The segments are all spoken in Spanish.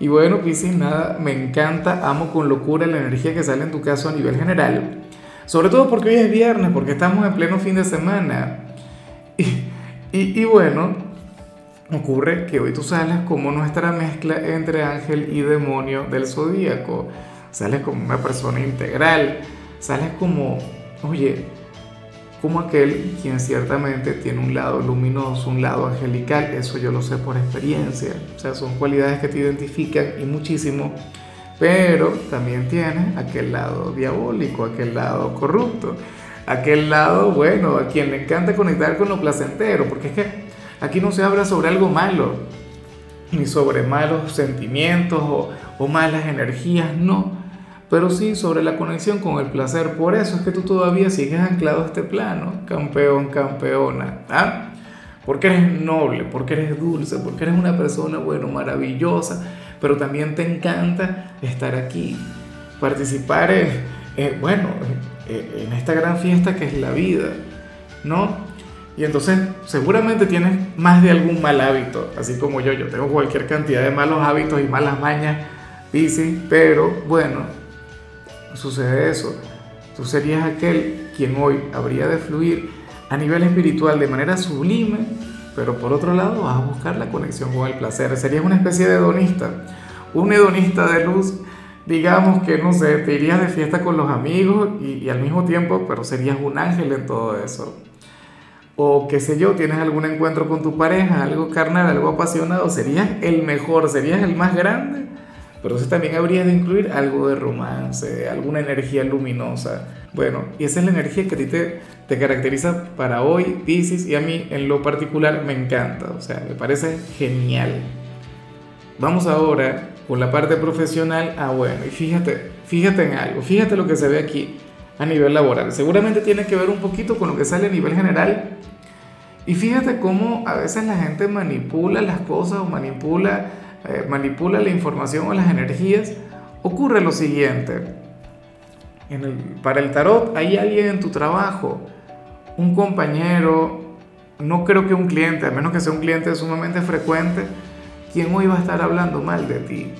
Y bueno, Piscis, nada, me encanta, amo con locura la energía que sale en tu caso a nivel general. Sobre todo porque hoy es viernes, porque estamos en pleno fin de semana. Y, bueno, ocurre que hoy tú sales como nuestra mezcla entre ángel y demonio del zodíaco. Sales como una persona integral. Sales como, oye, como aquel quien ciertamente tiene un lado luminoso, un lado angelical, eso yo lo sé por experiencia, o sea, son cualidades que te identifican y muchísimo, pero también tiene aquel lado diabólico, aquel lado corrupto, aquel lado, bueno, a quien le encanta conectar con lo placentero, porque es que aquí no se habla sobre algo malo, ni sobre malos sentimientos o, o malas energías, no pero sí sobre la conexión con el placer. Por eso es que tú todavía sigues anclado a este plano, campeón, campeona. ¿ah? Porque eres noble, porque eres dulce, porque eres una persona, bueno, maravillosa, pero también te encanta estar aquí, participar, eh, bueno, eh, en esta gran fiesta que es la vida, ¿no? Y entonces seguramente tienes más de algún mal hábito, así como yo, yo tengo cualquier cantidad de malos hábitos y malas mañas, sí, pero bueno, sucede eso. Tú serías aquel quien hoy habría de fluir a nivel espiritual de manera sublime, pero por otro lado vas a buscar la conexión con el placer. Serías una especie de hedonista, un hedonista de luz. Digamos que, no sé, te irías de fiesta con los amigos y, al mismo tiempo, pero serías un ángel en todo eso. O qué sé yo, tienes algún encuentro con tu pareja, algo carnal, algo apasionado, serías el mejor, serías el más grande pero entonces también habría de incluir algo de romance, alguna energía luminosa. Bueno, y esa es la energía que a ti te, te caracteriza para hoy, Pisces, y a mí en lo particular me encanta, o sea, me parece genial. Vamos ahora con la parte profesional. Ah, bueno, y fíjate, fíjate en algo, fíjate lo que se ve aquí a nivel laboral. Seguramente tiene que ver un poquito con lo que sale a nivel general. Y fíjate cómo a veces la gente manipula las cosas o manipula eh, manipula la información o las energías, ocurre lo siguiente. En el, para el tarot hay alguien en tu trabajo, un compañero, no creo que un cliente, a menos que sea un cliente sumamente frecuente, quien hoy va a estar hablando mal de ti.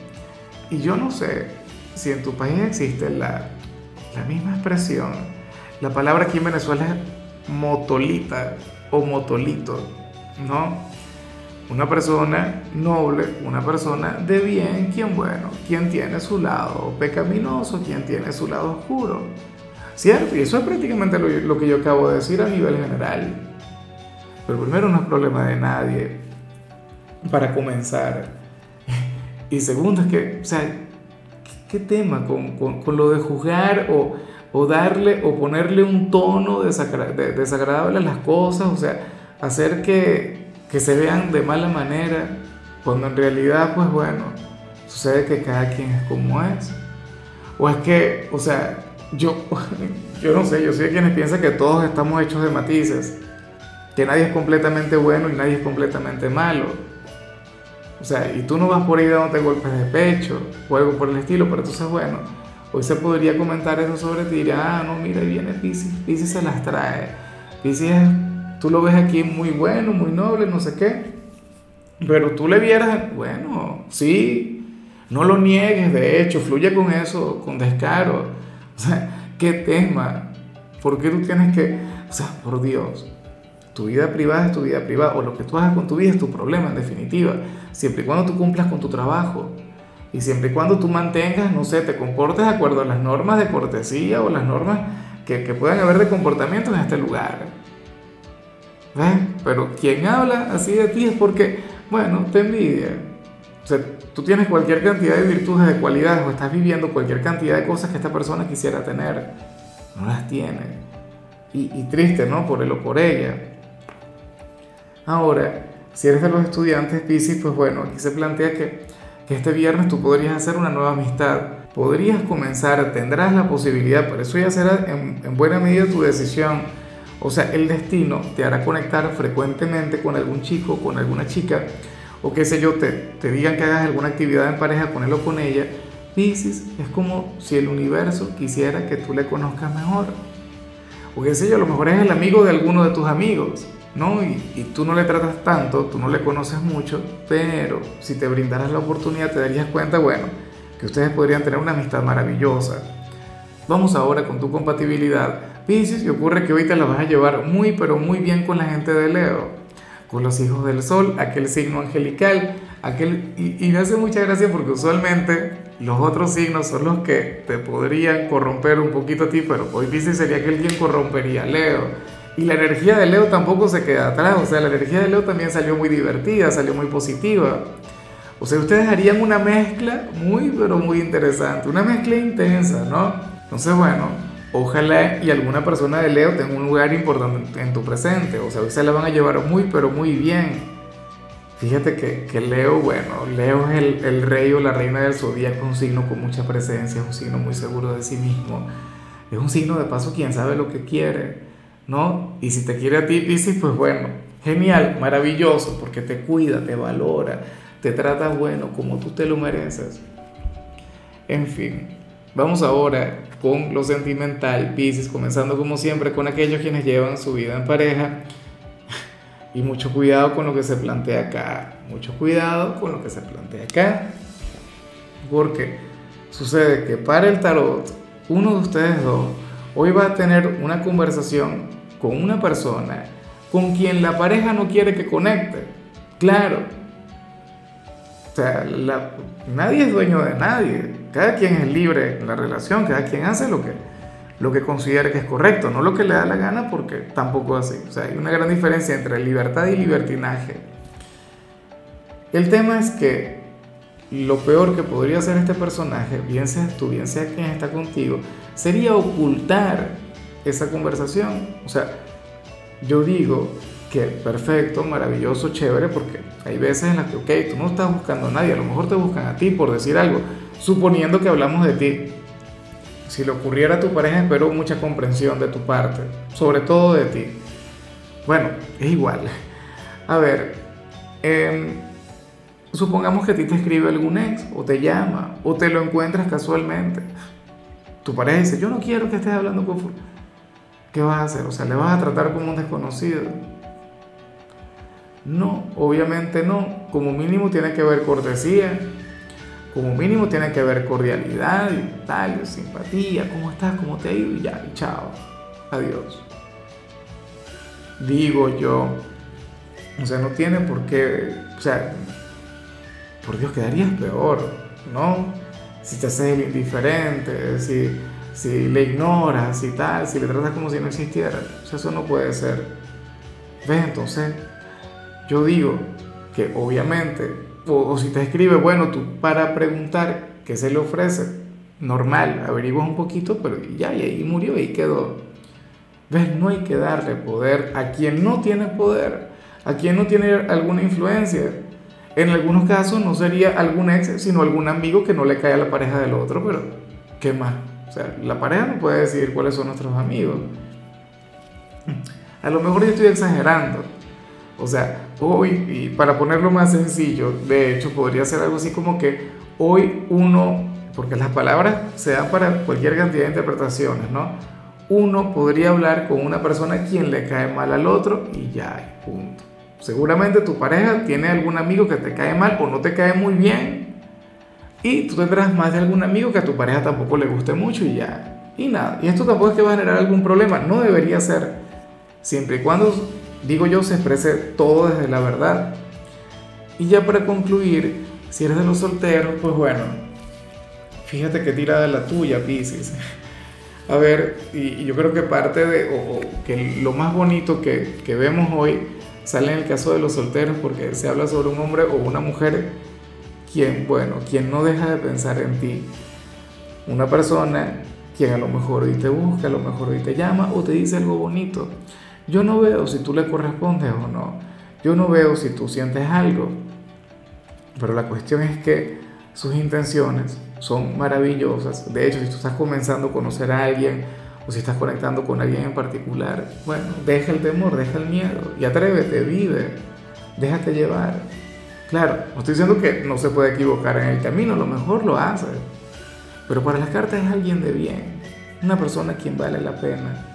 Y yo no sé si en tu país existe la, la misma expresión. La palabra aquí en Venezuela es motolita o motolito, ¿no? Una persona noble, una persona de bien, quien bueno, quien tiene su lado pecaminoso, quien tiene su lado oscuro. ¿Cierto? Y eso es prácticamente lo, que yo acabo de decir a nivel general. Pero primero no es problema de nadie, para comenzar. Y segundo es que, o sea, ¿qué, tema con, con, lo de juzgar o, o, darle o ponerle un tono desagradable a las cosas? O sea, hacer que, que se vean de mala manera, cuando en realidad, pues bueno, sucede que cada quien es como es. O es que, o sea, yo, yo no sé, yo soy de quienes piensan que todos estamos hechos de matices, que nadie es completamente bueno y nadie es completamente malo. O sea, y tú no vas por ahí dándote golpes de pecho o algo por el estilo, pero entonces, bueno, hoy se podría comentar eso sobre ti y ah, no, mira, ahí viene Pisces, Pisces se las trae. Pisces es Tú lo ves aquí muy bueno, muy noble, no sé qué. Pero tú le vieras, bueno, sí, no lo niegues, de hecho, fluye con eso, con descaro. O sea, ¿qué tema? ¿Por qué tú tienes que, o sea, por Dios, tu vida privada es tu vida privada, o lo que tú hagas con tu vida es tu problema, en definitiva, siempre y cuando tú cumplas con tu trabajo. Y siempre y cuando tú mantengas, no sé, te comportes de acuerdo a las normas de cortesía o las normas que, que puedan haber de comportamiento en este lugar. Pero quien habla así de ti es porque, bueno, te envidia. O sea, tú tienes cualquier cantidad de virtudes, de cualidades, o estás viviendo cualquier cantidad de cosas que esta persona quisiera tener. No las tiene. Y, triste, ¿no? Por él o por ella. Ahora, si eres de los estudiantes Pisces, pues bueno, aquí se plantea que, que este viernes tú podrías hacer una nueva amistad podrías comenzar, tendrás la posibilidad, pero eso ya será en, en buena medida tu decisión. O sea, el destino te hará conectar frecuentemente con algún chico, con alguna chica, o qué sé yo, te, te digan que hagas alguna actividad en pareja con él o con ella. Piscis es como si el universo quisiera que tú le conozcas mejor. O qué sé yo, lo mejor es el amigo de alguno de tus amigos, ¿no? Y, y tú no le tratas tanto, tú no le conoces mucho, pero si te brindaras la oportunidad te darías cuenta, bueno, que ustedes podrían tener una amistad maravillosa. Vamos ahora con tu compatibilidad. Piscis, y ocurre que hoy te la vas a llevar muy, pero muy bien con la gente de Leo, con los hijos del sol, aquel signo angelical, aquel... Y, y me hace mucha gracia porque usualmente los otros signos son los que te podrían corromper un poquito a ti, pero hoy Piscis sería aquel quien corrompería a Leo. Y la energía de Leo tampoco se queda atrás, o sea, la energía de Leo también salió muy divertida, salió muy positiva. O sea, ustedes harían una mezcla muy, pero muy interesante, una mezcla intensa, ¿no? Entonces, bueno, ojalá y alguna persona de Leo tenga un lugar importante en tu presente, o sea, hoy se la van a llevar muy, pero muy bien. Fíjate que, que Leo, bueno, Leo es el, el, rey o la reina del zodíaco, un signo con mucha presencia, es un signo muy seguro de sí mismo, es un signo de paso quien sabe lo que quiere, ¿no? Y si te quiere a ti, Piscis, pues bueno, genial, maravilloso, porque te cuida, te valora, te trata bueno como tú te lo mereces. En fin, vamos ahora con lo sentimental, Pisces, comenzando como siempre con aquellos quienes llevan su vida en pareja. Y mucho cuidado con lo que se plantea acá, mucho cuidado con lo que se plantea acá. Porque sucede que para el tarot, uno de ustedes dos hoy va a tener una conversación con una persona con quien la pareja no quiere que conecte. Claro, o sea, la, nadie es dueño de nadie. Cada quien es libre en la relación, cada quien hace lo que, lo que considere que es correcto, no lo que le da la gana, porque tampoco es así. O sea, hay una gran diferencia entre libertad y libertinaje. El tema es que lo peor que podría hacer este personaje, bien seas tú, bien sea quien está contigo, sería ocultar esa conversación. O sea, yo digo, que perfecto, maravilloso, chévere, porque hay veces en las que, ok, tú no estás buscando a nadie, a lo mejor te buscan a ti por decir algo, suponiendo que hablamos de ti. Si le ocurriera a tu pareja, espero mucha comprensión de tu parte, sobre todo de ti. Bueno, es igual. A ver, eh, supongamos que a ti te escribe algún ex, o te llama, o te lo encuentras casualmente. Tu pareja dice, yo no quiero que estés hablando con... ¿Qué vas a hacer? O sea, le vas a tratar como un desconocido no, obviamente no. Como mínimo tiene que haber cortesía, como mínimo tiene que haber cordialidad y tal, simpatía, ¿cómo estás? ¿Cómo te ha ido? Y ya, y chao. Adiós. Digo yo. O sea, no tiene por qué. O sea, por Dios, quedarías peor, ¿no? Si te haces el indiferente, si, si le ignoras y tal, si le tratas como si no existiera. O sea, eso no puede ser. ¿Ves? Entonces yo digo que obviamente, o, si te escribe, bueno, tú para preguntar qué se le ofrece, normal, averiguas un poquito, pero ya, y ahí murió, y quedó. ¿Ves? No hay que darle poder a quien no tiene poder, a quien no tiene alguna influencia. En algunos casos no sería algún ex, sino algún amigo que no le cae a la pareja del otro, pero ¿qué más? O sea, la pareja no puede decidir cuáles son nuestros amigos. A lo mejor yo estoy exagerando, o sea, hoy, y para ponerlo más sencillo, de hecho podría ser algo así como que hoy uno, porque las palabras se dan para cualquier cantidad de interpretaciones, ¿no? Uno podría hablar con una persona quien le cae mal al otro y ya, punto. Seguramente tu pareja tiene algún amigo que te cae mal o no te cae muy bien y tú tendrás más de algún amigo que a tu pareja tampoco le guste mucho y ya. Y nada, y esto tampoco es que va a generar algún problema, no debería ser, siempre y cuando digo yo, se exprese todo desde la verdad. Y ya para concluir, si eres de los solteros, pues bueno, fíjate que tira de la tuya, Pisces. A ver, y, yo creo que parte de, o, que lo más bonito que, que vemos hoy sale en el caso de los solteros porque se habla sobre un hombre o una mujer quien, bueno, quien no deja de pensar en ti. Una persona quien a lo mejor hoy te busca, a lo mejor hoy te llama o te dice algo bonito. Yo no veo si tú le correspondes o no. Yo no veo si tú sientes algo. Pero la cuestión es que sus intenciones son maravillosas. De hecho, si tú estás comenzando a conocer a alguien o si estás conectando con alguien en particular, bueno, deja el temor, deja el miedo y atrévete, vive, déjate llevar. Claro, no estoy diciendo que no se puede equivocar en el camino, a lo mejor lo hace, pero para las cartas es alguien de bien, una persona a quien vale la pena.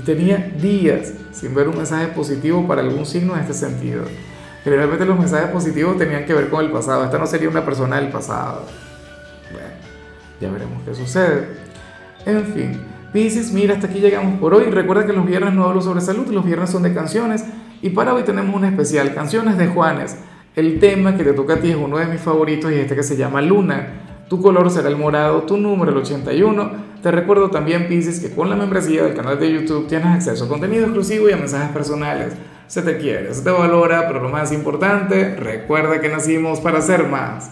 Y tenía días sin ver un mensaje positivo para algún signo en este sentido. Generalmente los mensajes positivos tenían que ver con el pasado. Esta no sería una persona del pasado. Bueno, ya veremos qué sucede. En fin, Pisces, mira, hasta aquí llegamos por hoy. Recuerda que los viernes no hablo sobre salud, los viernes son de canciones. Y para hoy tenemos un especial, canciones de Juanes. El tema que te toca a ti es uno de mis favoritos y este que se llama Luna. Tu color será el morado, tu número el 81. Te recuerdo también, Pisces, que con la membresía del canal de YouTube tienes acceso a contenido exclusivo y a mensajes personales. Se te quiere, se te valora, pero lo más importante, recuerda que nacimos para ser más.